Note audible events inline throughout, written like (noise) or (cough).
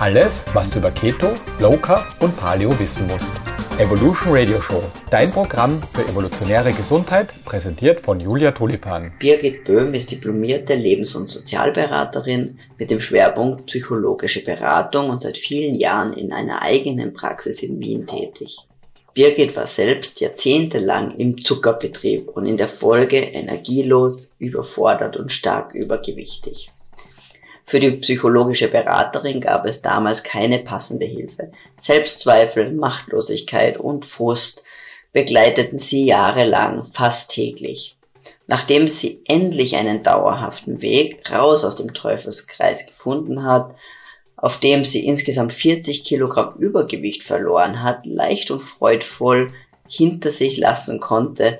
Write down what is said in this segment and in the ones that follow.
Alles, was du über Keto, Low Carb und Paleo wissen musst. Evolution Radio Show, dein Programm für evolutionäre Gesundheit, präsentiert von Julia Tulipan. Birgit Böhm ist diplomierte Lebens- und Sozialberaterin mit dem Schwerpunkt psychologische Beratung und seit vielen Jahren in einer eigenen Praxis in Wien tätig. Birgit war selbst jahrzehntelang im Zuckerbetrieb und in der Folge energielos, überfordert und stark übergewichtig. Für die psychologische Beraterin gab es damals keine passende Hilfe. Selbstzweifel, Machtlosigkeit und Frust begleiteten sie jahrelang, fast täglich. Nachdem sie endlich einen dauerhaften Weg raus aus dem Teufelskreis gefunden hat, auf dem sie insgesamt 40 Kilogramm Übergewicht verloren hat, leicht und freudvoll hinter sich lassen konnte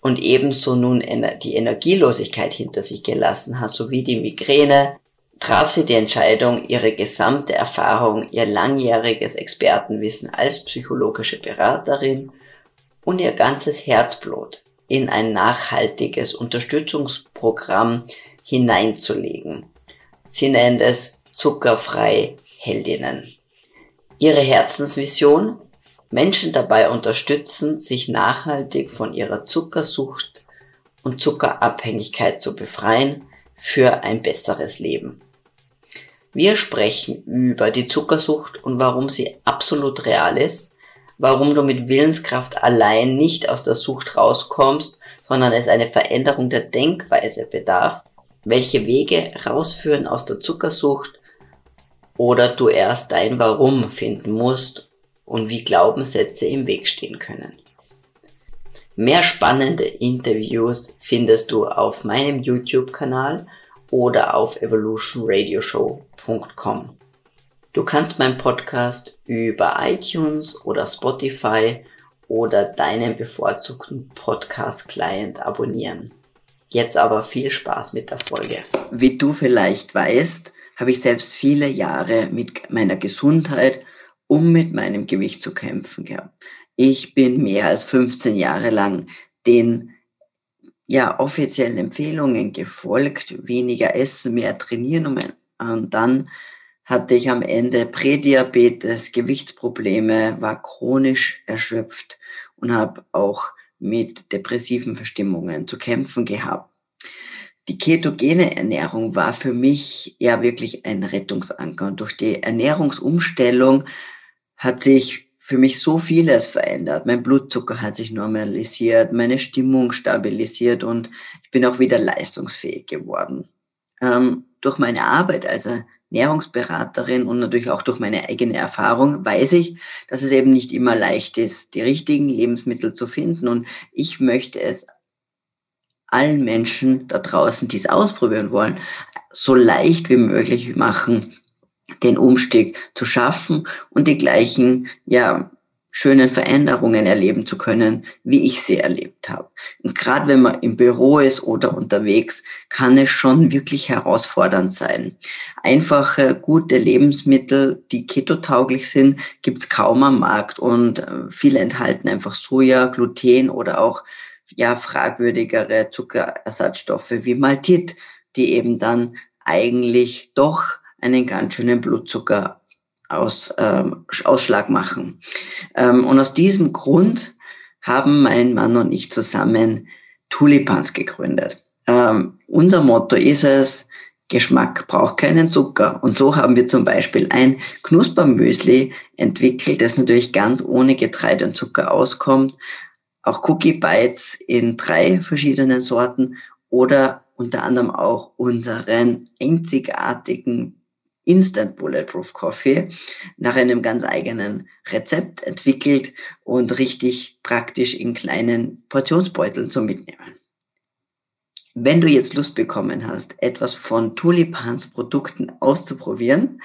und ebenso nun die Energielosigkeit hinter sich gelassen hat, sowie die Migräne, traf sie die Entscheidung, ihre gesamte Erfahrung, ihr langjähriges Expertenwissen als psychologische Beraterin und ihr ganzes Herzblut in ein nachhaltiges Unterstützungsprogramm hineinzulegen. Sie nennt es zuckerfrei Heldinnen. Ihre Herzensvision? Menschen dabei unterstützen, sich nachhaltig von ihrer Zuckersucht und Zuckerabhängigkeit zu befreien für ein besseres Leben. Wir sprechen über die Zuckersucht und warum sie absolut real ist, warum du mit Willenskraft allein nicht aus der Sucht rauskommst, sondern es eine Veränderung der Denkweise bedarf, welche Wege rausführen aus der Zuckersucht oder du erst dein Warum finden musst und wie Glaubenssätze im Weg stehen können. Mehr spannende Interviews findest du auf meinem YouTube-Kanal oder auf evolutionradioshow.com. Du kannst meinen Podcast über iTunes oder Spotify oder deinen bevorzugten Podcast-Client abonnieren. Jetzt aber viel Spaß mit der Folge. Wie du vielleicht weißt, habe ich selbst viele Jahre mit meiner Gesundheit um mit meinem Gewicht zu kämpfen gehabt. Ich bin mehr als 15 Jahre lang den ja, offiziellen Empfehlungen gefolgt, weniger essen, mehr trainieren und dann hatte ich am Ende Prädiabetes, Gewichtsprobleme, war chronisch erschöpft und habe auch mit depressiven Verstimmungen zu kämpfen gehabt. Die ketogene Ernährung war für mich ja wirklich ein Rettungsanker und durch die Ernährungsumstellung hat sich für mich so vieles verändert. Mein Blutzucker hat sich normalisiert, meine Stimmung stabilisiert und ich bin auch wieder leistungsfähig geworden. Ähm, durch meine Arbeit als Ernährungsberaterin und natürlich auch durch meine eigene Erfahrung weiß ich, dass es eben nicht immer leicht ist, die richtigen Lebensmittel zu finden. Und ich möchte es allen Menschen da draußen, die es ausprobieren wollen, so leicht wie möglich machen, den Umstieg zu schaffen und die gleichen, ja, schönen Veränderungen erleben zu können, wie ich sie erlebt habe. Und gerade wenn man im Büro ist oder unterwegs, kann es schon wirklich herausfordernd sein. Einfache, gute Lebensmittel, die ketotauglich sind, gibt's kaum am Markt und äh, viele enthalten einfach Soja, Gluten oder auch ja fragwürdigere Zuckerersatzstoffe wie Maltit, die eben dann eigentlich doch einen ganz schönen Blutzucker aus, ähm, Ausschlag machen. Ähm, und aus diesem Grund haben mein Mann und ich zusammen Tulipans gegründet. Ähm, unser Motto ist es, Geschmack braucht keinen Zucker. Und so haben wir zum Beispiel ein Knuspermüsli entwickelt, das natürlich ganz ohne Getreide und Zucker auskommt. Auch Cookie Bites in drei verschiedenen Sorten oder unter anderem auch unseren einzigartigen Instant Bulletproof Coffee nach einem ganz eigenen Rezept entwickelt und richtig praktisch in kleinen Portionsbeuteln zu mitnehmen. Wenn du jetzt Lust bekommen hast, etwas von Tulipans Produkten auszuprobieren,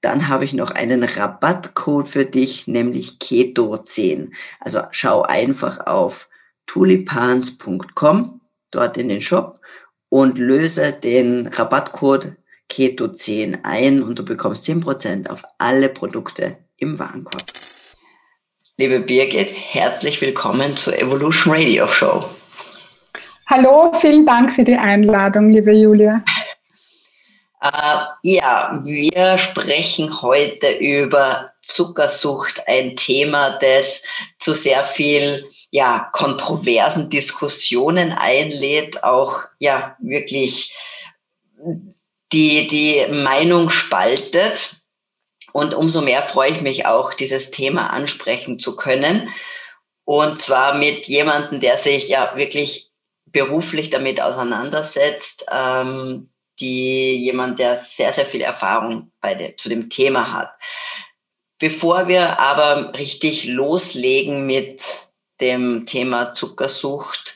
dann habe ich noch einen Rabattcode für dich, nämlich Keto10. Also schau einfach auf tulipans.com, dort in den Shop und löse den Rabattcode Keto 10 ein und du bekommst 10% auf alle Produkte im Warenkorb. Liebe Birgit, herzlich willkommen zur Evolution Radio Show. Hallo, vielen Dank für die Einladung, liebe Julia. Äh, ja, wir sprechen heute über Zuckersucht, ein Thema, das zu sehr viel ja, kontroversen Diskussionen einlädt, auch ja wirklich die, die Meinung spaltet. Und umso mehr freue ich mich auch, dieses Thema ansprechen zu können. Und zwar mit jemandem, der sich ja wirklich beruflich damit auseinandersetzt, ähm, die jemand, der sehr, sehr viel Erfahrung bei der, zu dem Thema hat. Bevor wir aber richtig loslegen mit dem Thema Zuckersucht,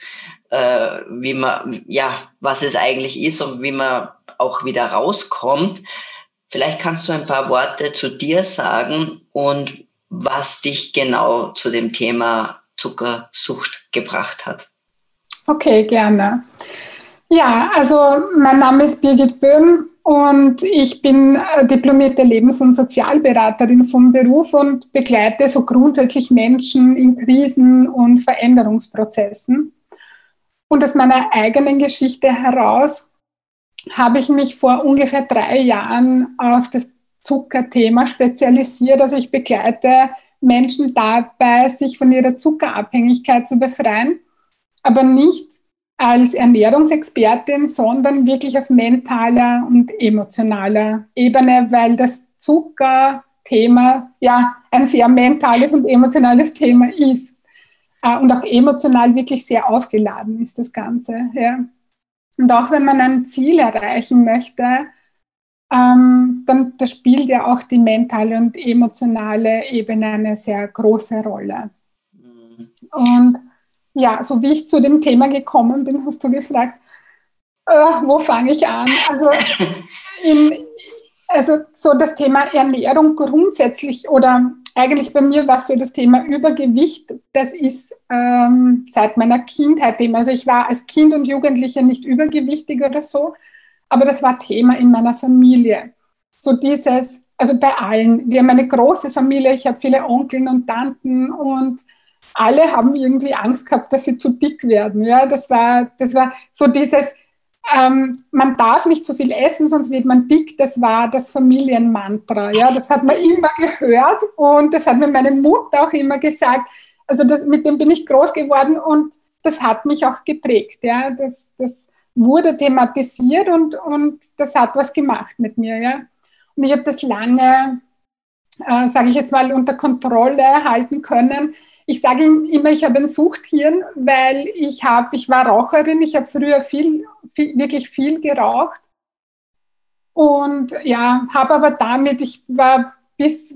äh, wie man, ja, was es eigentlich ist und wie man auch wieder rauskommt, vielleicht kannst du ein paar Worte zu dir sagen und was dich genau zu dem Thema Zuckersucht gebracht hat. Okay, gerne. Ja, also mein Name ist Birgit Böhm und ich bin äh, diplomierte Lebens- und Sozialberaterin vom Beruf und begleite so grundsätzlich Menschen in Krisen und Veränderungsprozessen. Und aus meiner eigenen Geschichte heraus habe ich mich vor ungefähr drei Jahren auf das Zuckerthema spezialisiert. Also ich begleite Menschen dabei, sich von ihrer Zuckerabhängigkeit zu befreien, aber nicht als Ernährungsexpertin, sondern wirklich auf mentaler und emotionaler Ebene, weil das Zuckerthema ja ein sehr mentales und emotionales Thema ist. Äh, und auch emotional wirklich sehr aufgeladen ist das Ganze. Ja. Und auch wenn man ein Ziel erreichen möchte, ähm, dann da spielt ja auch die mentale und emotionale Ebene eine sehr große Rolle. Mhm. Und ja, so wie ich zu dem Thema gekommen bin, hast du gefragt, äh, wo fange ich an? Also, (laughs) in, also so das Thema Ernährung grundsätzlich oder eigentlich bei mir war so das Thema Übergewicht, das ist ähm, seit meiner Kindheit Thema. Also ich war als Kind und Jugendliche nicht übergewichtig oder so, aber das war Thema in meiner Familie. So dieses, also bei allen. Wir haben eine große Familie, ich habe viele Onkeln und Tanten und alle haben irgendwie Angst gehabt, dass sie zu dick werden. Ja, das war, das war so dieses, ähm, man darf nicht zu viel essen, sonst wird man dick. Das war das Familienmantra. Ja, das hat man immer gehört und das hat mir meine Mutter auch immer gesagt. Also das, mit dem bin ich groß geworden und das hat mich auch geprägt. Ja, das, das wurde thematisiert und, und das hat was gemacht mit mir. Ja, und ich habe das lange, äh, sage ich jetzt mal, unter Kontrolle halten können ich sage immer, ich habe ein Suchthirn, weil ich habe, ich war Raucherin, ich habe früher viel, viel, wirklich viel geraucht. Und ja, habe aber damit, ich war bis,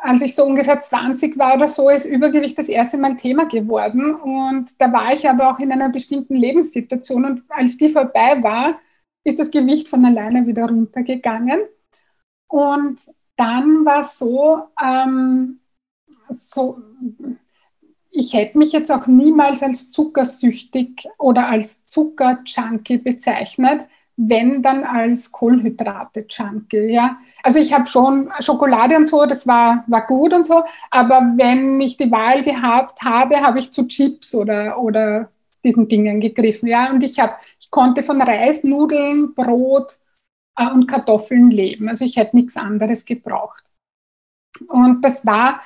als ich so ungefähr 20 war oder so, ist Übergewicht das erste Mal Thema geworden. Und da war ich aber auch in einer bestimmten Lebenssituation. Und als die vorbei war, ist das Gewicht von alleine wieder runtergegangen. Und dann war es so, ähm, so, ich hätte mich jetzt auch niemals als zuckersüchtig oder als Zuckerjunkie bezeichnet, wenn dann als Kohlenhydrate-Junkie. Ja? Also ich habe schon Schokolade und so, das war, war gut und so, aber wenn ich die Wahl gehabt habe, habe ich zu Chips oder, oder diesen Dingen gegriffen. Ja? Und ich, hab, ich konnte von Reis, Nudeln, Brot äh, und Kartoffeln leben. Also ich hätte nichts anderes gebraucht. Und das war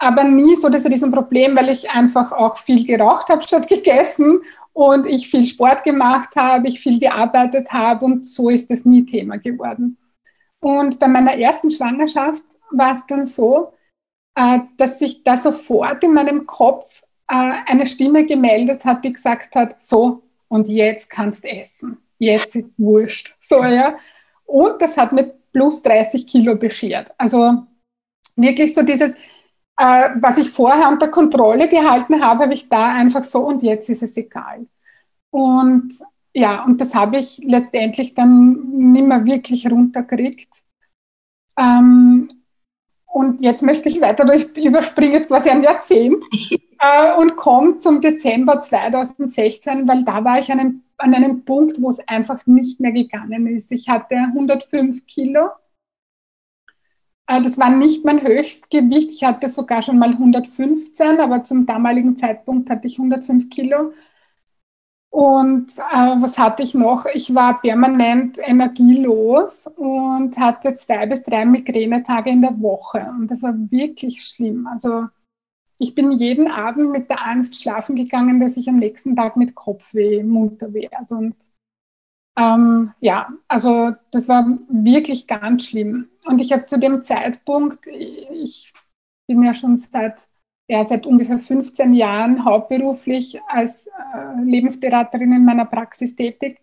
aber nie so das Riesenproblem, weil ich einfach auch viel geraucht habe (laughs) statt gegessen und ich viel Sport gemacht habe, ich viel gearbeitet habe und so ist das nie Thema geworden. Und bei meiner ersten Schwangerschaft war es dann so, äh, dass sich da sofort in meinem Kopf äh, eine Stimme gemeldet hat, die gesagt hat, so, und jetzt kannst essen. Jetzt ist wurscht. So, ja. Und das hat mir plus 30 Kilo beschert. Also wirklich so dieses, äh, was ich vorher unter Kontrolle gehalten habe, habe ich da einfach so und jetzt ist es egal. Und ja, und das habe ich letztendlich dann nicht mehr wirklich runtergekriegt. Ähm, und jetzt möchte ich weiter durch, überspringen jetzt quasi ein Jahrzehnt (laughs) äh, und komme zum Dezember 2016, weil da war ich an einem, an einem Punkt, wo es einfach nicht mehr gegangen ist. Ich hatte 105 Kilo das war nicht mein Höchstgewicht. Ich hatte sogar schon mal 115, aber zum damaligen Zeitpunkt hatte ich 105 Kilo. Und äh, was hatte ich noch? Ich war permanent energielos und hatte zwei bis drei Migränetage in der Woche. Und das war wirklich schlimm. Also ich bin jeden Abend mit der Angst schlafen gegangen, dass ich am nächsten Tag mit Kopfweh munter werde. Und ähm, ja, also das war wirklich ganz schlimm. Und ich habe zu dem Zeitpunkt, ich bin ja schon seit ja, seit ungefähr 15 Jahren hauptberuflich als äh, Lebensberaterin in meiner Praxis tätig.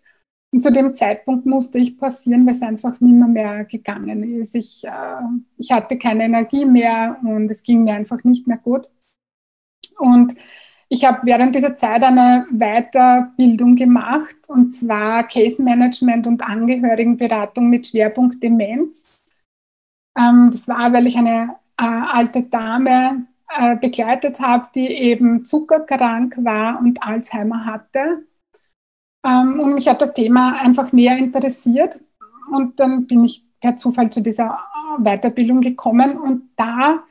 Und zu dem Zeitpunkt musste ich passieren, weil es einfach nicht mehr, mehr gegangen ist. Ich, äh, ich hatte keine Energie mehr und es ging mir einfach nicht mehr gut. Und ich habe während dieser Zeit eine Weiterbildung gemacht, und zwar Case Management und Angehörigenberatung mit Schwerpunkt Demenz. Ähm, das war, weil ich eine äh, alte Dame äh, begleitet habe, die eben zuckerkrank war und Alzheimer hatte. Ähm, und mich hat das Thema einfach näher interessiert. Und dann bin ich per Zufall zu dieser Weiterbildung gekommen und da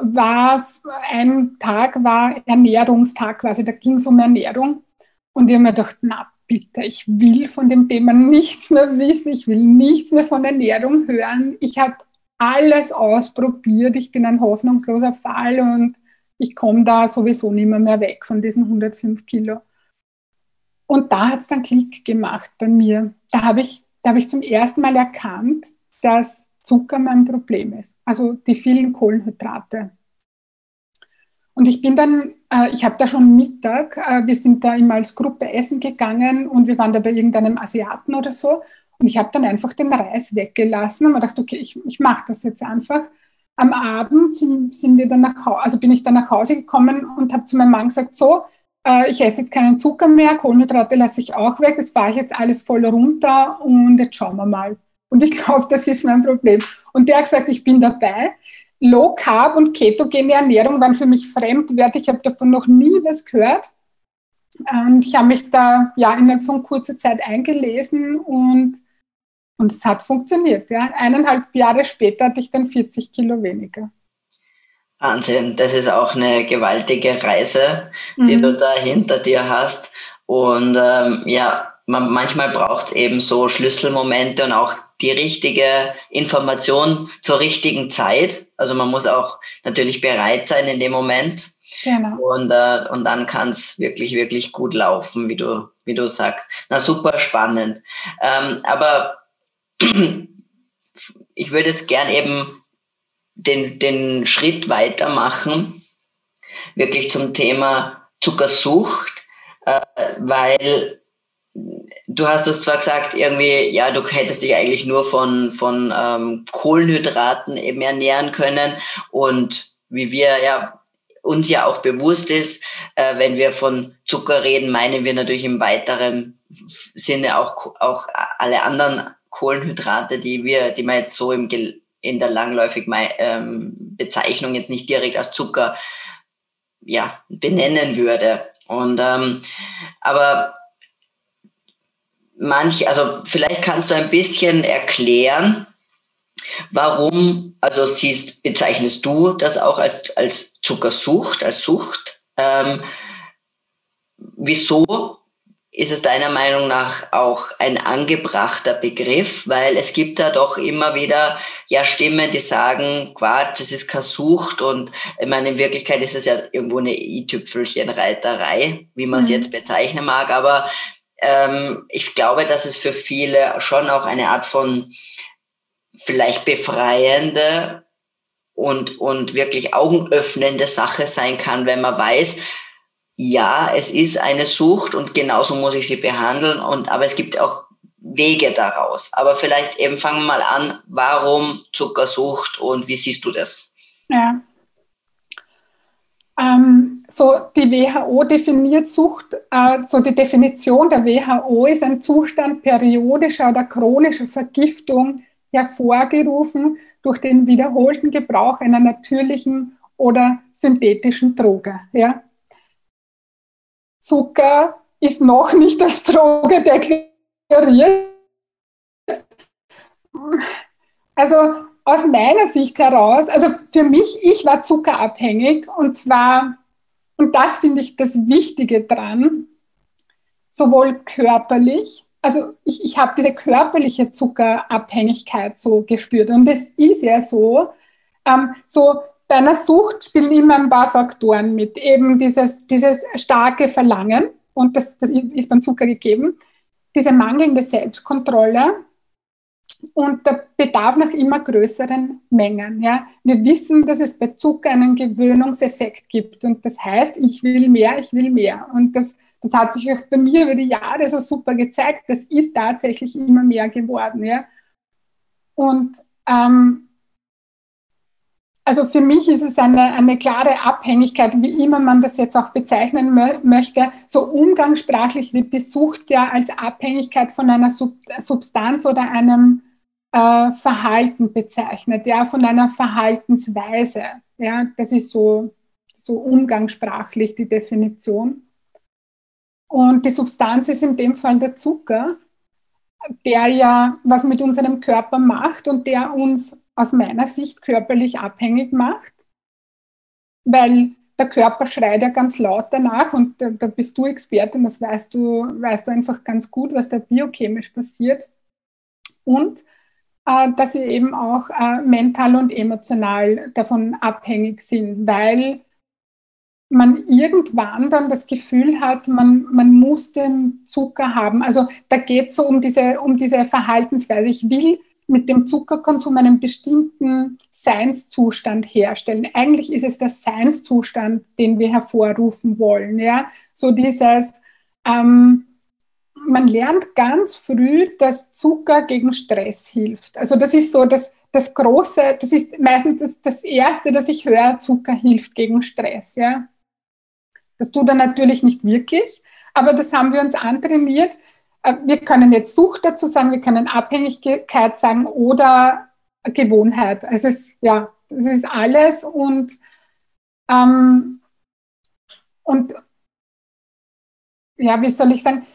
war es, ein Tag war Ernährungstag quasi, da ging es um Ernährung. Und ich habe mir gedacht, na bitte, ich will von dem Thema nichts mehr wissen, ich will nichts mehr von Ernährung hören. Ich habe alles ausprobiert. Ich bin ein hoffnungsloser Fall und ich komme da sowieso nicht mehr, mehr weg von diesen 105 Kilo. Und da hat es dann Klick gemacht bei mir. Da habe ich, hab ich zum ersten Mal erkannt, dass Zucker mein Problem ist. Also die vielen Kohlenhydrate. Und ich bin dann, äh, ich habe da schon Mittag, äh, wir sind da immer als Gruppe essen gegangen und wir waren da bei irgendeinem Asiaten oder so. Und ich habe dann einfach den Reis weggelassen und mir gedacht, okay, ich, ich mache das jetzt einfach. Am Abend sind, sind wir dann nach Hause, also bin ich dann nach Hause gekommen und habe zu meinem Mann gesagt, so, äh, ich esse jetzt keinen Zucker mehr, Kohlenhydrate lasse ich auch weg, das fahre ich jetzt alles voll runter und jetzt schauen wir mal. Und ich glaube, das ist mein Problem. Und der hat gesagt, ich bin dabei. Low Carb und ketogene Ernährung waren für mich Fremdwerte. Ich habe davon noch nie was gehört. Und ich habe mich da ja innerhalb von kurzer Zeit eingelesen und und es hat funktioniert. Ja. Eineinhalb Jahre später hatte ich dann 40 Kilo weniger. Wahnsinn, das ist auch eine gewaltige Reise, die mhm. du da hinter dir hast. Und ähm, ja, man, manchmal braucht es eben so Schlüsselmomente und auch die richtige Information zur richtigen Zeit. Also man muss auch natürlich bereit sein in dem Moment. Genau. Und, äh, und dann kann es wirklich, wirklich gut laufen, wie du, wie du sagst. Na, super spannend. Ähm, aber (clears throat) ich würde jetzt gern eben den, den Schritt weitermachen, wirklich zum Thema Zuckersucht, äh, weil du hast es zwar gesagt, irgendwie, ja, du hättest dich eigentlich nur von, von ähm, Kohlenhydraten eben ernähren können und wie wir ja uns ja auch bewusst ist, äh, wenn wir von Zucker reden, meinen wir natürlich im weiteren Sinne auch, auch alle anderen Kohlenhydrate, die wir, die man jetzt so im, in der langläufigen ähm, Bezeichnung jetzt nicht direkt als Zucker ja, benennen würde. Und ähm, aber manch, also vielleicht kannst du ein bisschen erklären, warum, also siehst, bezeichnest du das auch als, als Zuckersucht, als Sucht? Ähm, wieso ist es deiner Meinung nach auch ein angebrachter Begriff? Weil es gibt da doch immer wieder ja Stimmen, die sagen, Quatsch, das ist keine Sucht und ich meine, in Wirklichkeit ist es ja irgendwo eine i-Tüpfelchen-Reiterei, wie man es mhm. jetzt bezeichnen mag, aber ähm, ich glaube, dass es für viele schon auch eine Art von vielleicht befreiende und, und wirklich augenöffnende Sache sein kann, wenn man weiß, ja, es ist eine Sucht und genauso muss ich sie behandeln. Und, aber es gibt auch Wege daraus. Aber vielleicht eben fangen wir mal an, warum Zuckersucht und wie siehst du das? Ja. Ähm, so die WHO definiert Sucht, äh, so die Definition der WHO ist ein Zustand periodischer oder chronischer Vergiftung, hervorgerufen durch den wiederholten Gebrauch einer natürlichen oder synthetischen Droge. Ja? Zucker ist noch nicht als Droge deklariert. Also aus meiner Sicht heraus, also für mich, ich war zuckerabhängig und zwar, und das finde ich das Wichtige dran, sowohl körperlich, also ich, ich habe diese körperliche Zuckerabhängigkeit so gespürt. Und es ist ja so, ähm, so bei einer Sucht spielen immer ein paar Faktoren mit. Eben dieses, dieses starke Verlangen, und das, das ist beim Zucker gegeben, diese mangelnde Selbstkontrolle und der Bedarf nach immer größeren Mengen. Ja. Wir wissen, dass es bei Zucker einen Gewöhnungseffekt gibt und das heißt, ich will mehr, ich will mehr. Und das, das hat sich auch bei mir über die Jahre so super gezeigt. Das ist tatsächlich immer mehr geworden. Ja. Und ähm, also für mich ist es eine, eine klare Abhängigkeit, wie immer man das jetzt auch bezeichnen mö möchte. So umgangssprachlich wird die Sucht ja als Abhängigkeit von einer Sub Substanz oder einem äh, Verhalten bezeichnet, ja, von einer Verhaltensweise. Ja, das ist so, so umgangssprachlich die Definition. Und die Substanz ist in dem Fall der Zucker, der ja was mit unserem Körper macht und der uns aus meiner Sicht körperlich abhängig macht, weil der Körper schreit ja ganz laut danach und da, da bist du Expertin, das weißt du, weißt du einfach ganz gut, was da biochemisch passiert. Und äh, dass sie eben auch äh, mental und emotional davon abhängig sind, weil man irgendwann dann das Gefühl hat, man, man muss den Zucker haben. Also da geht es so um diese, um diese Verhaltensweise. Ich will mit dem Zuckerkonsum einen bestimmten Seinszustand herstellen. Eigentlich ist es der Seinszustand, den wir hervorrufen wollen. Ja? So dieses, ähm, man lernt ganz früh, dass Zucker gegen Stress hilft. Also das ist so das, das Große, das ist meistens das, das Erste, das ich höre, Zucker hilft gegen Stress. Ja? Das tut er natürlich nicht wirklich, aber das haben wir uns antrainiert, wir können jetzt Sucht dazu sagen, wir können Abhängigkeit sagen oder Gewohnheit. Also es ist, ja, es ist alles und, ähm, und ja, wie soll ich sagen,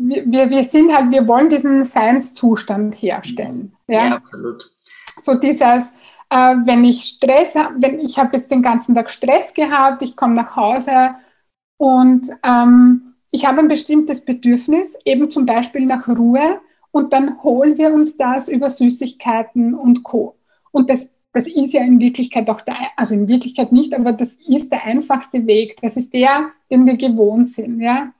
wir, wir sind halt, wir wollen diesen Seinszustand herstellen. Ja, ja absolut. So dieses, äh, wenn ich Stress habe, wenn ich habe jetzt den ganzen Tag Stress gehabt, ich komme nach Hause und ähm, ich habe ein bestimmtes Bedürfnis, eben zum Beispiel nach Ruhe, und dann holen wir uns das über Süßigkeiten und Co. Und das, das ist ja in Wirklichkeit auch der, also in Wirklichkeit nicht, aber das ist der einfachste Weg. Das ist der, den wir gewohnt sind. Ja?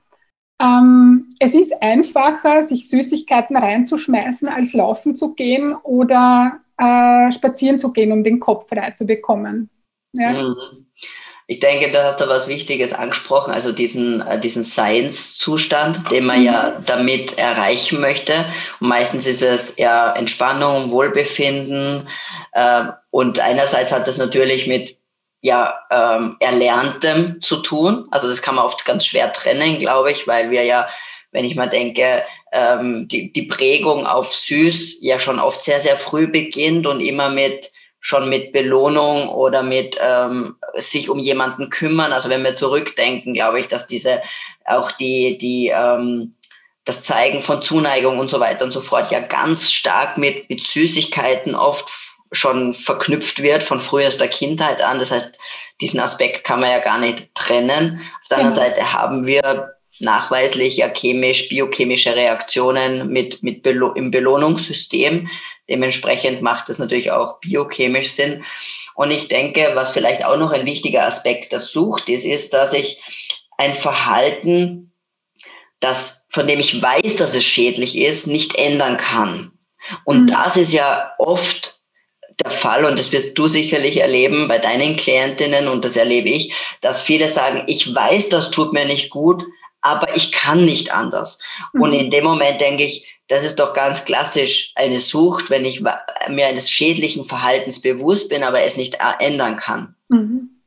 Ähm, es ist einfacher, sich Süßigkeiten reinzuschmeißen, als laufen zu gehen oder äh, spazieren zu gehen, um den Kopf frei zu bekommen. Ja? Mhm. Ich denke, da hast du was Wichtiges angesprochen, also diesen, äh, diesen Science-Zustand, den man ja mhm. damit erreichen möchte. Und meistens ist es eher Entspannung, Wohlbefinden. Äh, und einerseits hat das natürlich mit ja, ähm, Erlerntem zu tun. Also das kann man oft ganz schwer trennen, glaube ich, weil wir ja, wenn ich mal denke, ähm, die, die Prägung auf süß ja schon oft sehr, sehr früh beginnt und immer mit schon mit Belohnung oder mit ähm, sich um jemanden kümmern. Also wenn wir zurückdenken, glaube ich, dass diese auch die, die ähm, das Zeigen von Zuneigung und so weiter und so fort ja ganz stark mit, mit Süßigkeiten oft schon verknüpft wird von frühester Kindheit an. Das heißt, diesen Aspekt kann man ja gar nicht trennen. Auf der anderen mhm. Seite haben wir nachweislich ja chemisch, biochemische Reaktionen mit, mit Belo im Belohnungssystem, Dementsprechend macht es natürlich auch biochemisch Sinn. Und ich denke, was vielleicht auch noch ein wichtiger Aspekt der Sucht ist, ist, dass ich ein Verhalten, das, von dem ich weiß, dass es schädlich ist, nicht ändern kann. Und mhm. das ist ja oft der Fall, und das wirst du sicherlich erleben bei deinen Klientinnen, und das erlebe ich, dass viele sagen, ich weiß, das tut mir nicht gut, aber ich kann nicht anders. Mhm. Und in dem Moment denke ich, das ist doch ganz klassisch eine Sucht, wenn ich mir eines schädlichen Verhaltens bewusst bin, aber es nicht ändern kann. Mhm.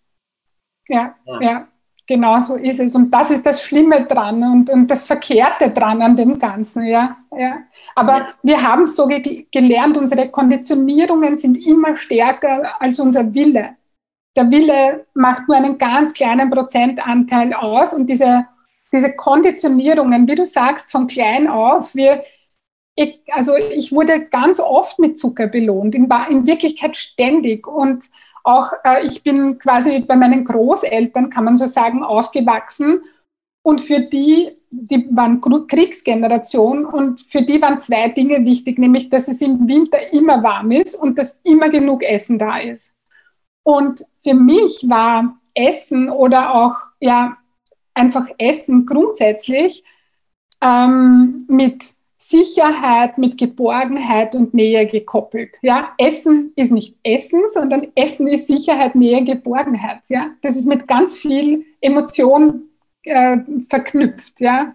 Ja, ja, ja, genau so ist es. Und das ist das Schlimme dran und, und das Verkehrte dran an dem Ganzen. Ja, ja. Aber ja. wir haben so ge gelernt, unsere Konditionierungen sind immer stärker als unser Wille. Der Wille macht nur einen ganz kleinen Prozentanteil aus und diese diese Konditionierungen, wie du sagst, von klein auf, wir, ich, also ich wurde ganz oft mit Zucker belohnt, in, in Wirklichkeit ständig. Und auch äh, ich bin quasi bei meinen Großeltern, kann man so sagen, aufgewachsen. Und für die, die waren Kriegsgeneration und für die waren zwei Dinge wichtig, nämlich dass es im Winter immer warm ist und dass immer genug Essen da ist. Und für mich war Essen oder auch ja einfach Essen grundsätzlich ähm, mit Sicherheit, mit Geborgenheit und Nähe gekoppelt. Ja, Essen ist nicht Essen, sondern Essen ist Sicherheit, Nähe, Geborgenheit. Ja, das ist mit ganz viel Emotion äh, verknüpft. Ja, mhm.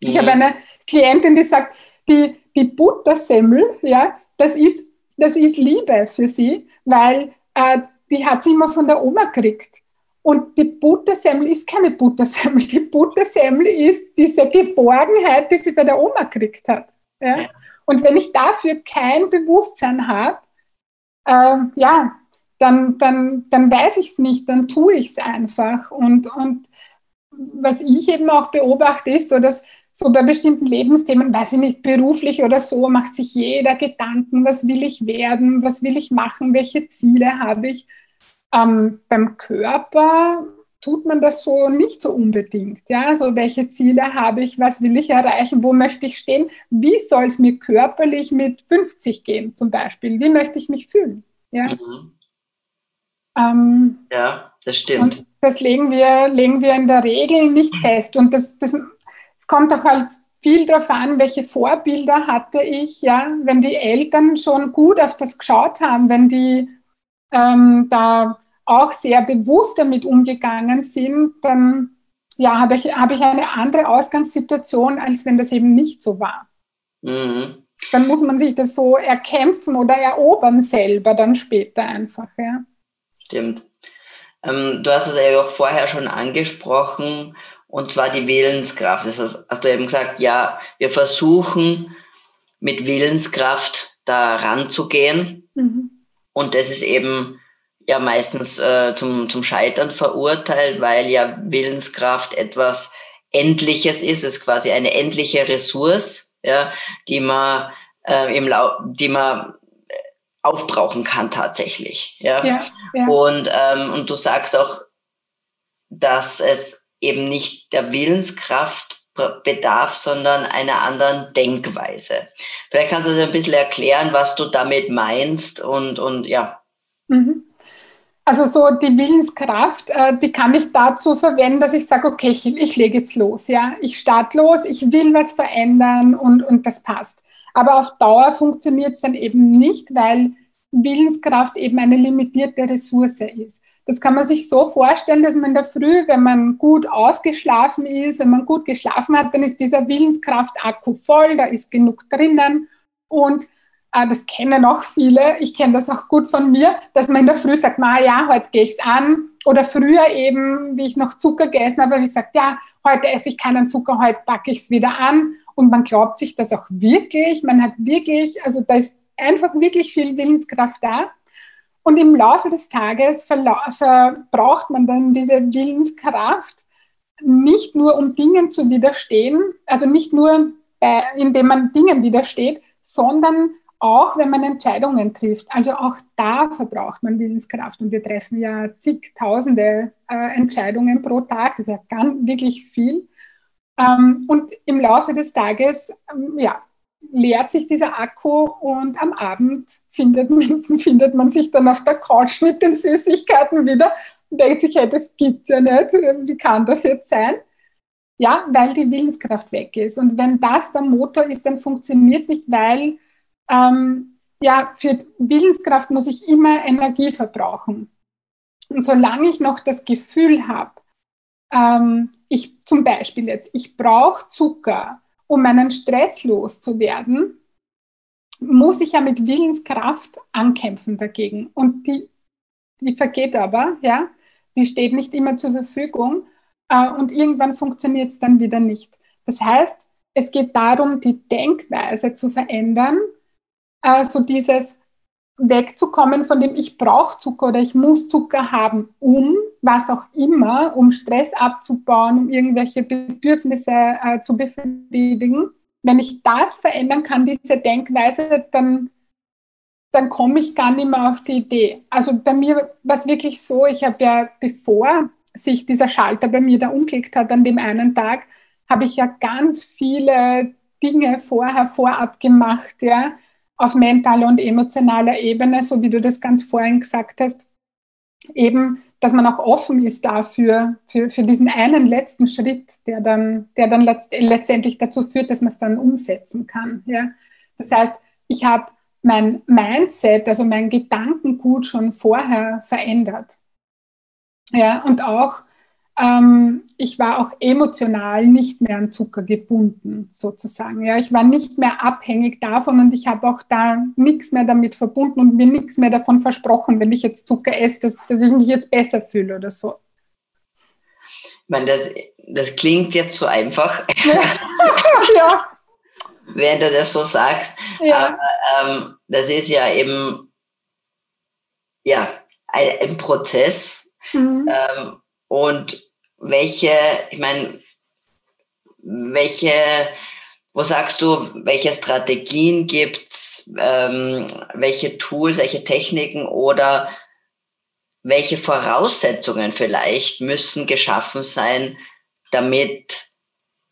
ich habe eine Klientin, die sagt, die, die Buttersemmel, ja, das ist, das ist Liebe für sie, weil äh, die hat sie immer von der Oma gekriegt. Und die Buttersemmel ist keine Buttersemmel. Die Buttersemmel ist diese Geborgenheit, die sie bei der Oma gekriegt hat. Ja? Und wenn ich dafür kein Bewusstsein habe, äh, ja, dann, dann, dann weiß ich es nicht, dann tue ich es einfach. Und, und was ich eben auch beobachte, ist so, dass so bei bestimmten Lebensthemen, weiß ich nicht, beruflich oder so, macht sich jeder Gedanken, was will ich werden, was will ich machen, welche Ziele habe ich. Ähm, beim Körper tut man das so nicht so unbedingt. Ja, also welche Ziele habe ich, was will ich erreichen, wo möchte ich stehen, wie soll es mir körperlich mit 50 gehen zum Beispiel, wie möchte ich mich fühlen. Ja, mhm. ähm, ja das stimmt. Und das legen wir, legen wir in der Regel nicht fest. Und das, das, es kommt auch halt viel darauf an, welche Vorbilder hatte ich, ja, wenn die Eltern schon gut auf das geschaut haben, wenn die ähm, da auch sehr bewusst damit umgegangen sind, dann ja, habe ich, hab ich eine andere Ausgangssituation, als wenn das eben nicht so war. Mhm. Dann muss man sich das so erkämpfen oder erobern selber dann später einfach. Ja. Stimmt. Ähm, du hast es ja auch vorher schon angesprochen, und zwar die Willenskraft. Das heißt, hast du eben gesagt, ja, wir versuchen mit Willenskraft da ranzugehen. Mhm. Und das ist eben ja meistens äh, zum, zum Scheitern verurteilt, weil ja Willenskraft etwas Endliches ist, es ist quasi eine endliche Ressource, ja, die man äh, im Lau die man äh, aufbrauchen kann tatsächlich. Ja. ja, ja. Und, ähm, und du sagst auch, dass es eben nicht der Willenskraft bedarf, sondern einer anderen Denkweise. Vielleicht kannst du uns ein bisschen erklären, was du damit meinst und, und ja. Mhm. Also so die Willenskraft, äh, die kann ich dazu verwenden, dass ich sage, okay, ich, ich lege jetzt los, ja, ich starte los, ich will was verändern und, und das passt. Aber auf Dauer funktioniert es dann eben nicht, weil Willenskraft eben eine limitierte Ressource ist. Das kann man sich so vorstellen, dass man in der Früh, wenn man gut ausgeschlafen ist, wenn man gut geschlafen hat, dann ist dieser Willenskraft-Akku voll, da ist genug drinnen und das kennen auch viele, ich kenne das auch gut von mir, dass man in der Früh sagt, ja, heute gehe ich es an. Oder früher eben, wie ich noch Zucker gegessen habe, habe ich gesagt, ja, heute esse ich keinen Zucker, heute packe ich es wieder an. Und man glaubt sich das auch wirklich. Man hat wirklich, also da ist einfach wirklich viel Willenskraft da. Und im Laufe des Tages verbraucht man dann diese Willenskraft nicht nur, um Dingen zu widerstehen, also nicht nur, bei, indem man Dingen widersteht, sondern auch wenn man Entscheidungen trifft. Also auch da verbraucht man Willenskraft und wir treffen ja zigtausende äh, Entscheidungen pro Tag, das ist ja ganz, wirklich viel. Ähm, und im Laufe des Tages, ähm, ja, leert sich dieser Akku und am Abend findet man, (laughs) findet man sich dann auf der Couch mit den Süßigkeiten wieder und denkt sich, hey, das gibt's ja nicht, wie kann das jetzt sein? Ja, weil die Willenskraft weg ist. Und wenn das der Motor ist, dann funktioniert es nicht, weil ähm, ja, für Willenskraft muss ich immer Energie verbrauchen. Und solange ich noch das Gefühl habe, ähm, ich zum Beispiel jetzt, ich brauche Zucker, um meinen Stress loszuwerden, muss ich ja mit Willenskraft ankämpfen dagegen. Und die, die vergeht aber, ja, die steht nicht immer zur Verfügung äh, und irgendwann funktioniert es dann wieder nicht. Das heißt, es geht darum, die Denkweise zu verändern äh, so dieses wegzukommen von dem ich brauche Zucker oder ich muss Zucker haben, um was auch immer, um Stress abzubauen, um irgendwelche Bedürfnisse äh, zu befriedigen. Wenn ich das verändern kann, diese Denkweise, dann, dann komme ich gar nicht mehr auf die Idee. Also bei mir war es wirklich so, ich habe ja bevor sich dieser Schalter bei mir da umgelegt hat an dem einen Tag, habe ich ja ganz viele Dinge vorher vorab gemacht, ja, auf mentaler und emotionaler Ebene, so wie du das ganz vorhin gesagt hast, eben, dass man auch offen ist dafür, für, für diesen einen letzten Schritt, der dann, der dann letztendlich dazu führt, dass man es dann umsetzen kann. Ja. Das heißt, ich habe mein Mindset, also mein Gedankengut schon vorher verändert. Ja, und auch, ähm, ich war auch emotional nicht mehr an Zucker gebunden, sozusagen. Ja, ich war nicht mehr abhängig davon und ich habe auch da nichts mehr damit verbunden und mir nichts mehr davon versprochen, wenn ich jetzt Zucker esse, dass, dass ich mich jetzt besser fühle oder so. Ich meine, das, das klingt jetzt so einfach. Ja. (laughs) wenn du das so sagst. Ja. Aber ähm, das ist ja eben ja, ein, ein Prozess. Mhm. Ähm, und welche, ich meine, welche, wo sagst du, welche Strategien gibt's, ähm, welche Tools, welche Techniken oder welche Voraussetzungen vielleicht müssen geschaffen sein, damit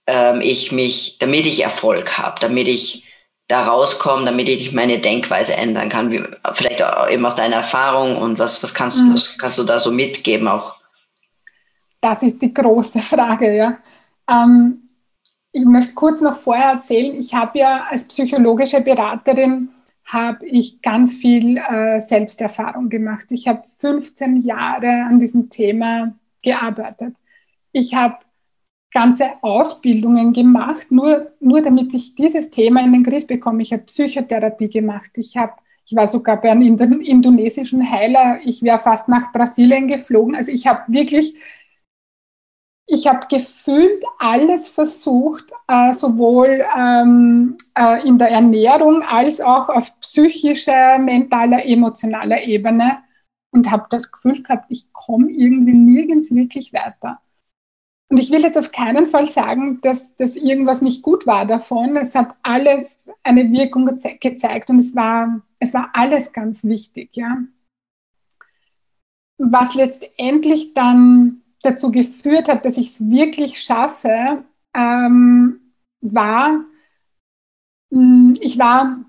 ähm, ich mich, damit ich Erfolg habe, damit ich da rauskomme, damit ich meine Denkweise ändern kann. Wie, vielleicht auch eben aus deiner Erfahrung und was, was, kannst, mhm. was kannst du da so mitgeben auch? Das ist die große (laughs) Frage, ja. Ähm, ich möchte kurz noch vorher erzählen, ich habe ja als psychologische Beraterin habe ich ganz viel äh, Selbsterfahrung gemacht. Ich habe 15 Jahre an diesem Thema gearbeitet. Ich habe ganze Ausbildungen gemacht, nur, nur damit ich dieses Thema in den Griff bekomme. Ich habe Psychotherapie gemacht. Ich, habe, ich war sogar bei einem indonesischen Heiler. Ich wäre fast nach Brasilien geflogen. Also ich habe wirklich, ich habe gefühlt alles versucht, äh, sowohl ähm, äh, in der Ernährung als auch auf psychischer, mentaler, emotionaler Ebene und habe das Gefühl gehabt, ich komme irgendwie nirgends wirklich weiter. Und ich will jetzt auf keinen Fall sagen, dass das irgendwas nicht gut war davon. Es hat alles eine Wirkung ge gezeigt und es war, es war alles ganz wichtig, ja. Was letztendlich dann dazu geführt hat, dass ich es wirklich schaffe, ähm, war, hm, ich war,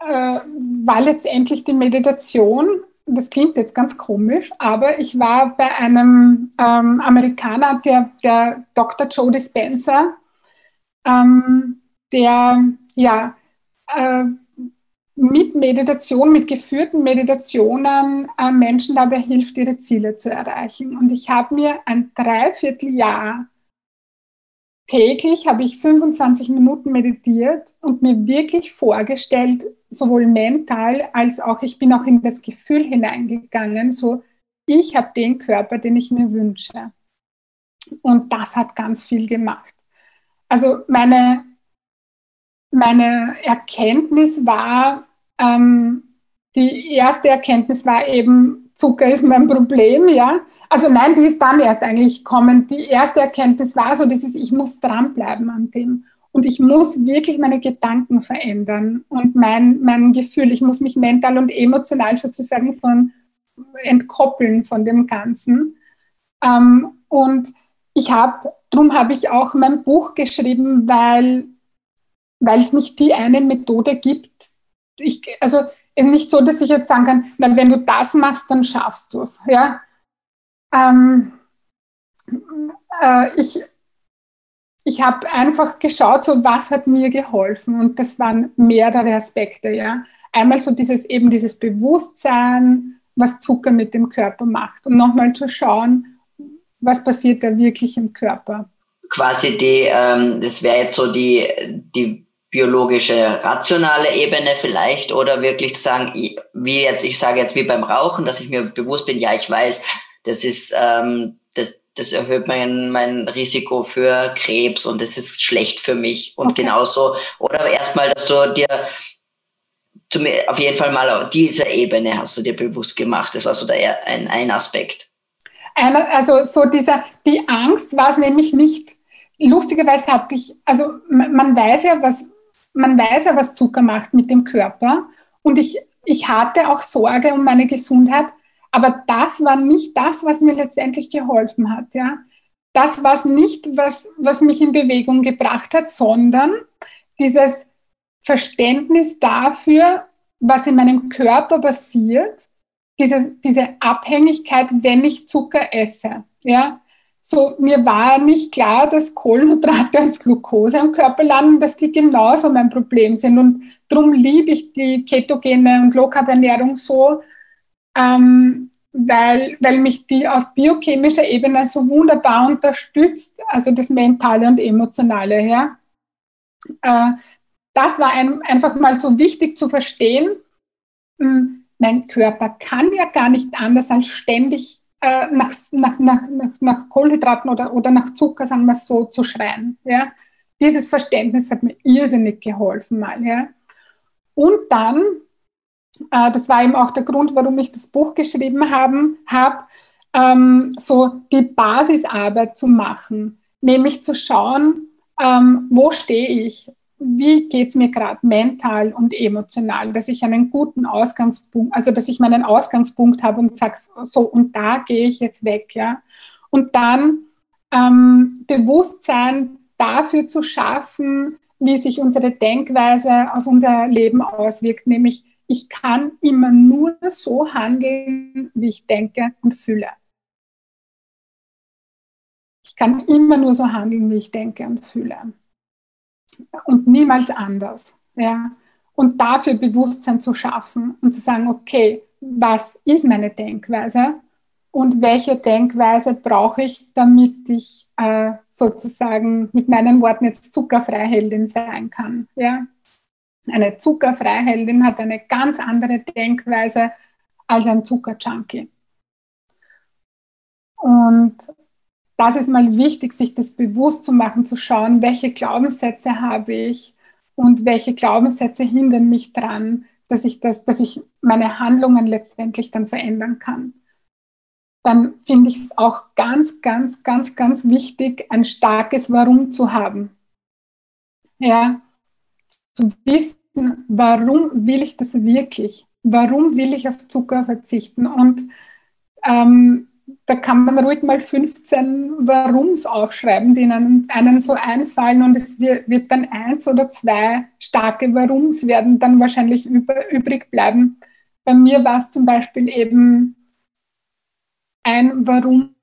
äh, war letztendlich die Meditation das klingt jetzt ganz komisch, aber ich war bei einem ähm, Amerikaner, der, der Dr. Joe Dispenza, ähm, der ja äh, mit Meditation, mit geführten Meditationen äh, Menschen dabei hilft, ihre Ziele zu erreichen. Und ich habe mir ein Dreivierteljahr täglich habe ich 25 Minuten meditiert und mir wirklich vorgestellt, sowohl mental als auch, ich bin auch in das Gefühl hineingegangen, so, ich habe den Körper, den ich mir wünsche. Und das hat ganz viel gemacht. Also meine, meine Erkenntnis war, ähm, die erste Erkenntnis war eben, Zucker ist mein Problem, ja. Also nein, die ist dann erst eigentlich kommen. Die erste Erkenntnis war so dieses, ich muss dranbleiben an dem. Und ich muss wirklich meine Gedanken verändern und mein, mein Gefühl. Ich muss mich mental und emotional sozusagen von entkoppeln von dem Ganzen. Ähm, und ich habe, darum habe ich auch mein Buch geschrieben, weil, weil es nicht die eine Methode gibt. Ich, also es ist nicht so, dass ich jetzt sagen kann, na, wenn du das machst, dann schaffst du es. Ja? Ähm, äh, ich ich habe einfach geschaut, so was hat mir geholfen und das waren mehrere Aspekte, ja. Einmal so dieses eben dieses Bewusstsein, was Zucker mit dem Körper macht und nochmal zu schauen, was passiert da wirklich im Körper. Quasi die, ähm, das wäre jetzt so die, die biologische, rationale Ebene vielleicht oder wirklich zu sagen, wie jetzt, ich sage jetzt wie beim Rauchen, dass ich mir bewusst bin, ja, ich weiß, das ist, ähm, das, das erhöht mein, mein Risiko für Krebs und das ist schlecht für mich und okay. genauso. Oder erstmal, dass du dir zum, auf jeden Fall mal auf dieser Ebene hast du dir bewusst gemacht. Das war so der, ein, ein Aspekt. Eine, also so dieser, die Angst war es nämlich nicht. Lustigerweise hatte ich, also man weiß ja, was, man weiß ja, was Zucker macht mit dem Körper. Und ich, ich hatte auch Sorge um meine Gesundheit, Aber das war nicht das, was mir letztendlich geholfen hat, ja. Das war es nicht, was, was mich in Bewegung gebracht hat, sondern dieses Verständnis dafür, was in meinem Körper passiert, diese, diese Abhängigkeit, wenn ich Zucker esse. Ja? So, mir war nicht klar, dass Kohlenhydrate als Glucose im Körper landen, dass die genauso mein Problem sind. Und darum liebe ich die ketogene und Low Carb Ernährung so, ähm, weil, weil mich die auf biochemischer Ebene so wunderbar unterstützt, also das Mentale und Emotionale. Ja? Äh, das war einem einfach mal so wichtig zu verstehen. Hm, mein Körper kann ja gar nicht anders als ständig äh, nach, nach, nach, nach, Kohlenhydraten oder, oder nach Zucker, sagen wir so, zu schreien. Ja? Dieses Verständnis hat mir irrsinnig geholfen mal. Ja? Und dann, äh, das war eben auch der Grund, warum ich das Buch geschrieben habe, hab, ähm, so die Basisarbeit zu machen, nämlich zu schauen, ähm, wo stehe ich, wie geht es mir gerade mental und emotional, dass ich einen guten Ausgangspunkt, also dass ich meinen Ausgangspunkt habe und sage, so, und da gehe ich jetzt weg, ja. Und dann ähm, Bewusstsein dafür zu schaffen, wie sich unsere Denkweise auf unser Leben auswirkt, nämlich ich kann immer nur so handeln, wie ich denke und fühle. Ich kann immer nur so handeln, wie ich denke und fühle und niemals anders. Ja? Und dafür Bewusstsein zu schaffen und zu sagen, okay, was ist meine Denkweise und welche Denkweise brauche ich, damit ich äh, sozusagen mit meinen Worten jetzt Zuckerfreiheldin sein kann. Ja? Eine Zuckerfreiheldin hat eine ganz andere Denkweise als ein Zuckerjunkie. Und das ist mal wichtig, sich das bewusst zu machen, zu schauen, welche Glaubenssätze habe ich und welche Glaubenssätze hindern mich daran, dass ich, das, dass ich meine Handlungen letztendlich dann verändern kann. Dann finde ich es auch ganz, ganz, ganz, ganz wichtig, ein starkes Warum zu haben. Ja, zu wissen, warum will ich das wirklich? Warum will ich auf Zucker verzichten? Und ähm, da kann man ruhig mal 15 Warums aufschreiben, die einem, einen so einfallen und es wird, wird, dann eins oder zwei starke Warums werden dann wahrscheinlich über, übrig bleiben. Bei mir war es zum Beispiel eben ein Warum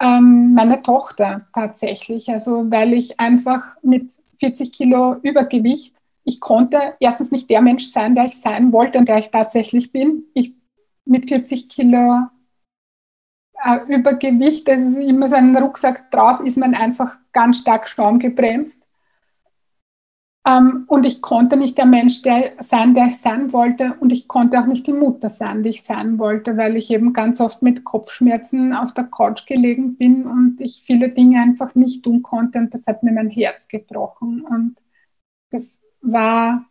ähm, meine Tochter tatsächlich, also weil ich einfach mit 40 Kilo Übergewicht, ich konnte erstens nicht der Mensch sein, der ich sein wollte und der ich tatsächlich bin. Ich mit 40 Kilo Übergewicht, das ist immer so ein Rucksack drauf, ist man einfach ganz stark sturmgebremst. Ähm, und ich konnte nicht der Mensch der sein, der ich sein wollte. Und ich konnte auch nicht die Mutter sein, die ich sein wollte, weil ich eben ganz oft mit Kopfschmerzen auf der Couch gelegen bin und ich viele Dinge einfach nicht tun konnte. Und das hat mir mein Herz gebrochen. Und das war,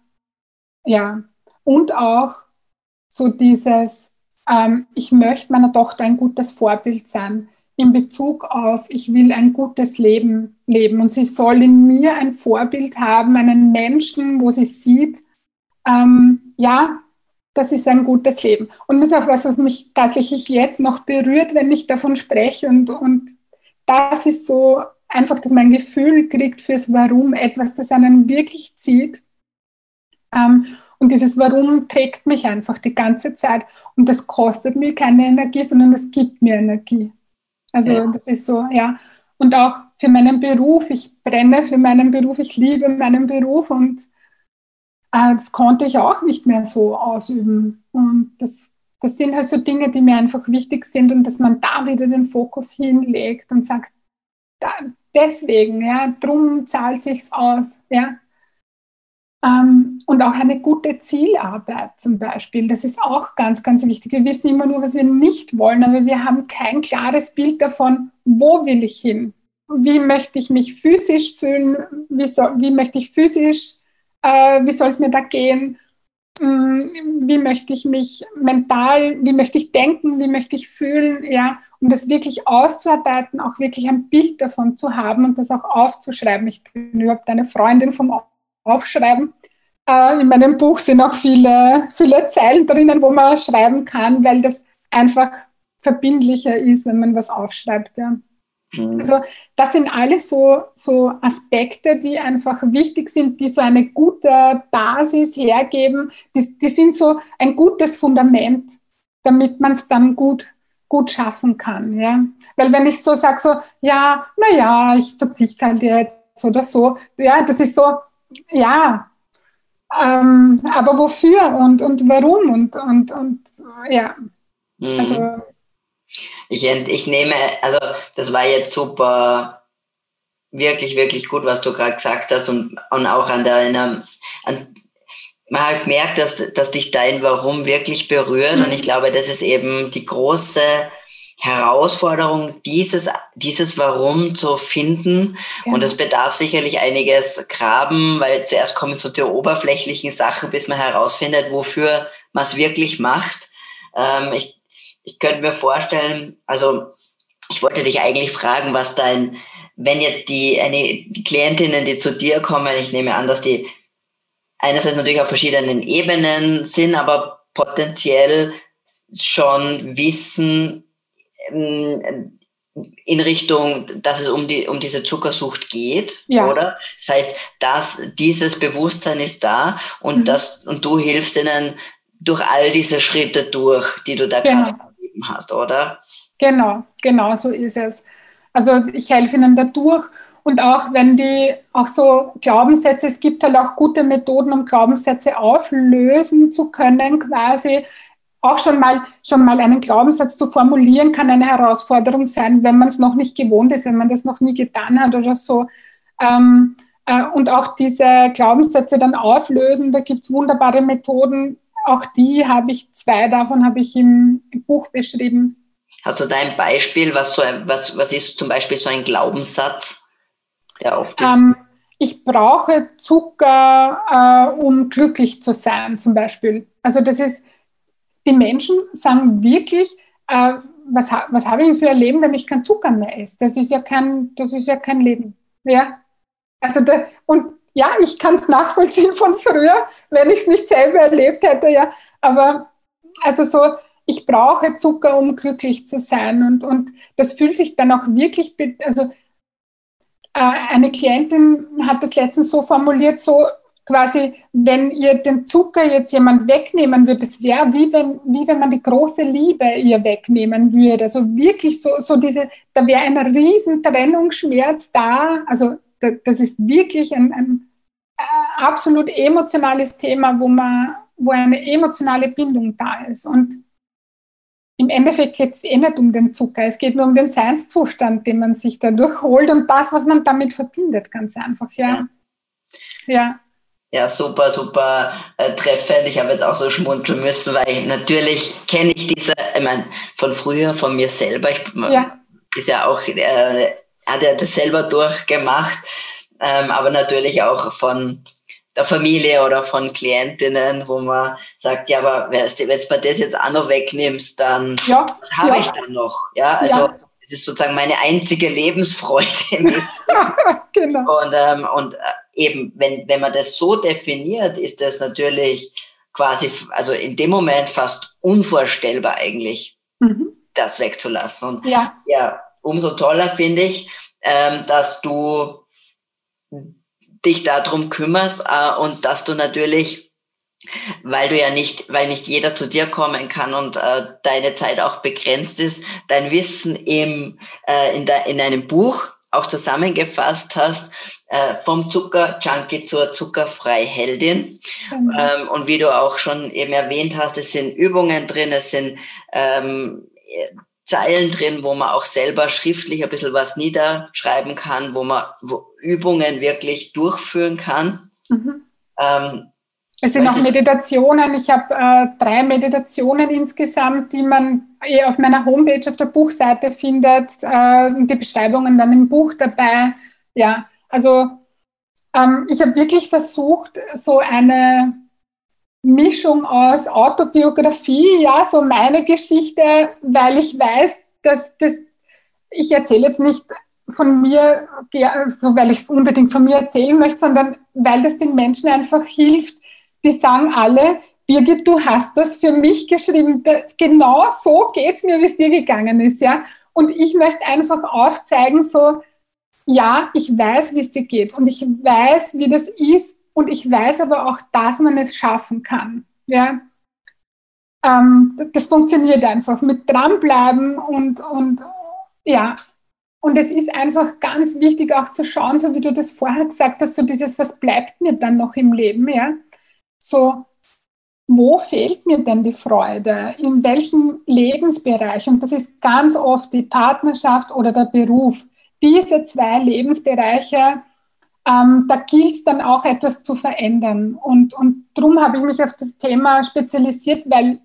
ja, und auch so dieses, ähm, ich möchte meiner Tochter ein gutes Vorbild sein in Bezug auf, ich will ein gutes Leben leben und sie soll in mir ein Vorbild haben, einen Menschen, wo sie sieht, ähm, ja, das ist ein gutes Leben. Und das ist auch was, was mich tatsächlich jetzt noch berührt, wenn ich davon spreche. Und, und das ist so einfach, dass man ein Gefühl kriegt fürs Warum, etwas, das einen wirklich zieht. Ähm, und dieses Warum trägt mich einfach die ganze Zeit. Und das kostet mir keine Energie, sondern es gibt mir Energie. Also ja. das ist so, ja. Und auch für meinen Beruf, ich brenne für meinen Beruf, ich liebe meinen Beruf und äh, das konnte ich auch nicht mehr so ausüben. Und das, das sind halt so Dinge, die mir einfach wichtig sind und dass man da wieder den Fokus hinlegt und sagt, da, deswegen, ja, drum zahlt sich's aus, ja. Ähm, und auch eine gute Zielarbeit zum Beispiel. Das ist auch ganz, ganz wichtig. Wir wissen immer nur, was wir nicht wollen, aber wir haben kein klares Bild davon, wo will ich hin? Wie möchte ich mich physisch fühlen? Wie, soll, wie möchte ich physisch, äh, wie soll es mir da gehen? Ähm, wie möchte ich mich mental, wie möchte ich denken, wie möchte ich fühlen? Ja, um das wirklich auszuarbeiten, auch wirklich ein Bild davon zu haben und das auch aufzuschreiben. Ich bin überhaupt eine Freundin vom aufschreiben. äh, in meinem Buch sind auch viele, viele Zeilen drinnen, wo man schreiben kann, weil das einfach verbindlicher ist, wenn man was aufschreibt. Ja. Mhm. Also das sind alles so, so Aspekte, die einfach wichtig sind, die so eine gute Basis hergeben. Die, die sind so ein gutes Fundament, damit man es dann gut, gut schaffen kann. Ja? Weil wenn ich so sage, so, ja, naja, ich verzichte halt jetzt oder so, ja, das ist so, ja, ähm, aber wofür und, und warum und, und, und ja. Mhm. Also, ich, ich nehme, also das war jetzt super, wirklich, wirklich gut, was du gerade gesagt hast und, und auch an der, an, man halt merkt, dass, dass dich dein Warum wirklich berührt mhm. und ich glaube, das ist eben die große Herausforderung, dieses, dieses Warum zu finden. Genau. Und es bedarf sicherlich einiges Graben, weil zuerst kommen so die oberflächlichen Sachen, bis man herausfindet, wofür man es wirklich macht. Ähm, ich, ich könnte mir vorstellen, also ich wollte dich eigentlich fragen, was dein, wenn jetzt die, eine, die Klientinnen, die zu dir kommen, ich nehme an, dass die einerseits natürlich auf verschiedenen Ebenen sind, aber potenziell schon wissen, ähm, in Richtung, dass es um, die, um diese Zuckersucht geht, ja. oder? Das heißt, dass dieses Bewusstsein ist da und, mhm. das, und du hilfst ihnen durch all diese Schritte durch, die du da genau. gerade gegeben hast, oder? Genau, genau, so ist es. Also ich helfe ihnen dadurch und auch wenn die auch so Glaubenssätze, es gibt halt auch gute Methoden, um Glaubenssätze auflösen zu können, quasi auch schon mal, schon mal einen Glaubenssatz zu formulieren, kann eine Herausforderung sein, wenn man es noch nicht gewohnt ist, wenn man das noch nie getan hat oder so. Ähm, äh, und auch diese Glaubenssätze dann auflösen, da gibt es wunderbare Methoden. Auch die habe ich, zwei davon habe ich im, im Buch beschrieben. Hast du da ein Beispiel, was, so ein, was, was ist zum Beispiel so ein Glaubenssatz, der oft ist? Ähm, ich brauche Zucker, äh, um glücklich zu sein, zum Beispiel. Also das ist, die Menschen sagen wirklich, äh, was, was habe ich für ein Leben, wenn ich kein Zucker mehr esse? Das ist ja kein, das ist ja kein Leben. Ja? Also da, und ja, ich kann es nachvollziehen von früher, wenn ich es nicht selber erlebt hätte, ja. Aber also so, ich brauche Zucker, um glücklich zu sein. Und, und das fühlt sich dann auch wirklich, also äh, eine Klientin hat das letztens so formuliert, so quasi, wenn ihr den Zucker jetzt jemand wegnehmen würde, es wäre wie wenn, wie wenn man die große Liebe ihr wegnehmen würde. Also wirklich so, so diese, da wäre ein riesen Trennungsschmerz da. Also da, das ist wirklich ein, ein äh, absolut emotionales Thema, wo man, wo eine emotionale Bindung da ist. Und im Endeffekt geht es eh nicht um den Zucker, es geht nur um den Seinszustand, den man sich dadurch holt und das, was man damit verbindet, ganz einfach, ja. Ja. ja. Ja, super, super äh, treffend. Ich habe jetzt auch so schmunzeln müssen, weil natürlich kenne ich diese, ich meine, von früher, von mir selber. Ich ja. ist ja auch, äh, hat er das selber durchgemacht, ähm, aber natürlich auch von der Familie oder von Klientinnen, wo man sagt, ja, aber wenn du das jetzt auch noch wegnimmst, dann ja. was habe ja. ich dann noch? Ja, also ja. es ist sozusagen meine einzige Lebensfreude. (laughs) genau. Und, ähm, und äh, eben, wenn, wenn man das so definiert, ist das natürlich quasi, also in dem Moment fast unvorstellbar eigentlich, mhm. das wegzulassen. Und ja, ja umso toller finde ich, ähm, dass du dich darum kümmerst äh, und dass du natürlich, weil du ja nicht, weil nicht jeder zu dir kommen kann und äh, deine Zeit auch begrenzt ist, dein Wissen im, äh, in, de, in einem Buch auch zusammengefasst hast, äh, vom Zucker-Junkie zur Zuckerfrei-Heldin. Mhm. Ähm, und wie du auch schon eben erwähnt hast, es sind Übungen drin, es sind ähm, Zeilen drin, wo man auch selber schriftlich ein bisschen was niederschreiben kann, wo man wo Übungen wirklich durchführen kann. Mhm. Ähm, es sind auch Meditationen. Ich habe äh, drei Meditationen insgesamt, die man eh auf meiner Homepage auf der Buchseite findet. Äh, die Beschreibungen dann im Buch dabei. Ja, also ähm, ich habe wirklich versucht, so eine Mischung aus Autobiografie, ja, so meine Geschichte, weil ich weiß, dass das, ich erzähle jetzt nicht von mir, so weil ich es unbedingt von mir erzählen möchte, sondern weil das den Menschen einfach hilft, die sagen alle, Birgit, du hast das für mich geschrieben. Genau so geht's mir, wie es dir gegangen ist, ja. Und ich möchte einfach aufzeigen, so, ja, ich weiß, wie es dir geht und ich weiß, wie das ist und ich weiß aber auch, dass man es schaffen kann, ja. Ähm, das funktioniert einfach mit dranbleiben und, und ja. Und es ist einfach ganz wichtig auch zu schauen, so wie du das vorher gesagt hast, so dieses, was bleibt mir dann noch im Leben, ja. So, wo fehlt mir denn die Freude? In welchem Lebensbereich? Und das ist ganz oft die Partnerschaft oder der Beruf. Diese zwei Lebensbereiche, ähm, da gilt es dann auch etwas zu verändern. Und, und darum habe ich mich auf das Thema spezialisiert, weil,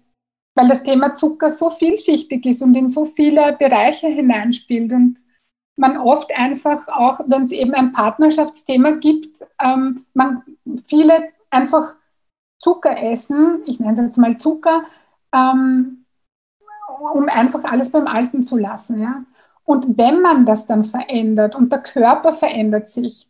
weil das Thema Zucker so vielschichtig ist und in so viele Bereiche hineinspielt. Und man oft einfach auch, wenn es eben ein Partnerschaftsthema gibt, ähm, man viele einfach Zucker essen, ich nenne es jetzt mal Zucker, ähm, um einfach alles beim Alten zu lassen. Ja? Und wenn man das dann verändert und der Körper verändert sich,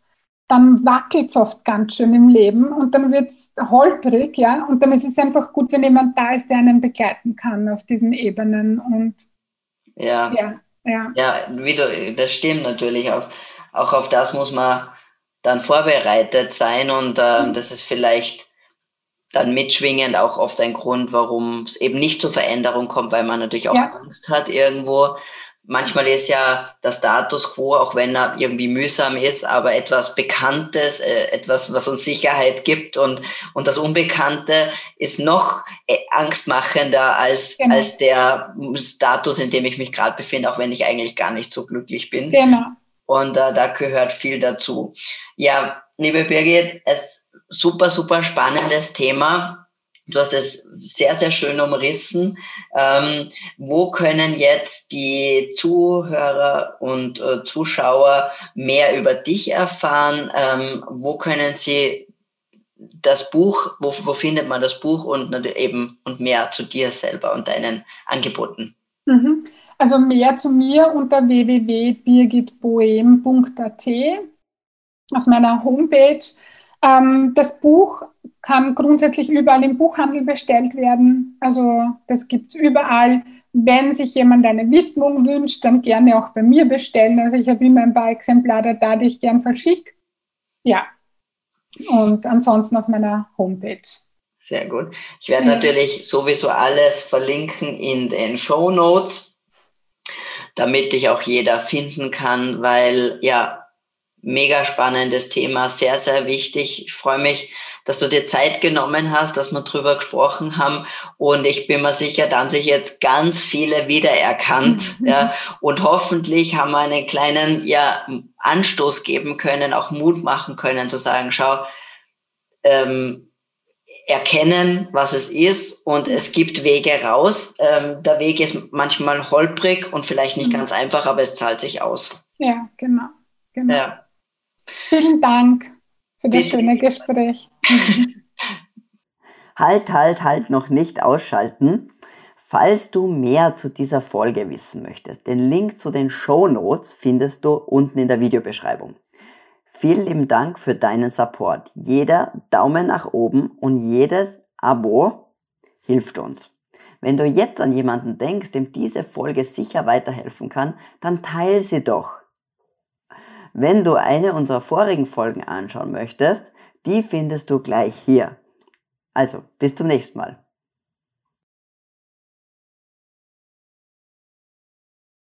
dann wackelt es oft ganz schön im Leben und dann wird es holprig, ja. Und dann ist es einfach gut, wenn jemand da ist, der einen begleiten kann auf diesen Ebenen. Und ja, ja, ja. ja wie du, das stimmt natürlich. Auch, auch auf das muss man dann vorbereitet sein und ähm, das ist vielleicht dann mitschwingend auch oft ein Grund, warum es eben nicht zur Veränderung kommt, weil man natürlich auch ja. Angst hat irgendwo. Manchmal ist ja der Status quo, auch wenn er irgendwie mühsam ist, aber etwas Bekanntes, äh, etwas, was uns Sicherheit gibt und, und das Unbekannte ist noch äh, angstmachender als, genau. als der Status, in dem ich mich gerade befinde, auch wenn ich eigentlich gar nicht so glücklich bin. Genau. Und äh, da gehört viel dazu. Ja, liebe Birgit, es super, super spannendes Thema. Du hast es sehr, sehr schön umrissen. Ähm, wo können jetzt die Zuhörer und äh, Zuschauer mehr über dich erfahren? Ähm, wo können sie das Buch, wo, wo findet man das Buch und eben und mehr zu dir selber und deinen Angeboten? Mhm. Also mehr zu mir unter www.birgitboem.at auf meiner Homepage ähm, das Buch kann grundsätzlich überall im Buchhandel bestellt werden. Also das gibt es überall. Wenn sich jemand eine Widmung wünscht, dann gerne auch bei mir bestellen. Also ich habe immer ein paar Exemplare da, die ich gern verschicke. Ja. Und ansonsten auf meiner Homepage. Sehr gut. Ich werde ja. natürlich sowieso alles verlinken in den Show Notes, damit dich auch jeder finden kann, weil ja, mega spannendes Thema, sehr, sehr wichtig. Ich freue mich, dass du dir Zeit genommen hast, dass wir drüber gesprochen haben. Und ich bin mir sicher, da haben sich jetzt ganz viele wiedererkannt. Mhm. Ja, und hoffentlich haben wir einen kleinen ja, Anstoß geben können, auch Mut machen können, zu sagen, schau, ähm, erkennen, was es ist und es gibt Wege raus. Ähm, der Weg ist manchmal holprig und vielleicht nicht mhm. ganz einfach, aber es zahlt sich aus. Ja, genau. genau. Ja. Vielen Dank für das Bitte. schöne Gespräch. (laughs) halt, halt, halt, noch nicht ausschalten. Falls du mehr zu dieser Folge wissen möchtest, den Link zu den Show Notes findest du unten in der Videobeschreibung. Vielen lieben Dank für deinen Support. Jeder Daumen nach oben und jedes Abo hilft uns. Wenn du jetzt an jemanden denkst, dem diese Folge sicher weiterhelfen kann, dann teile sie doch. Wenn du eine unserer vorigen Folgen anschauen möchtest, die findest du gleich hier. Also, bis zum nächsten Mal.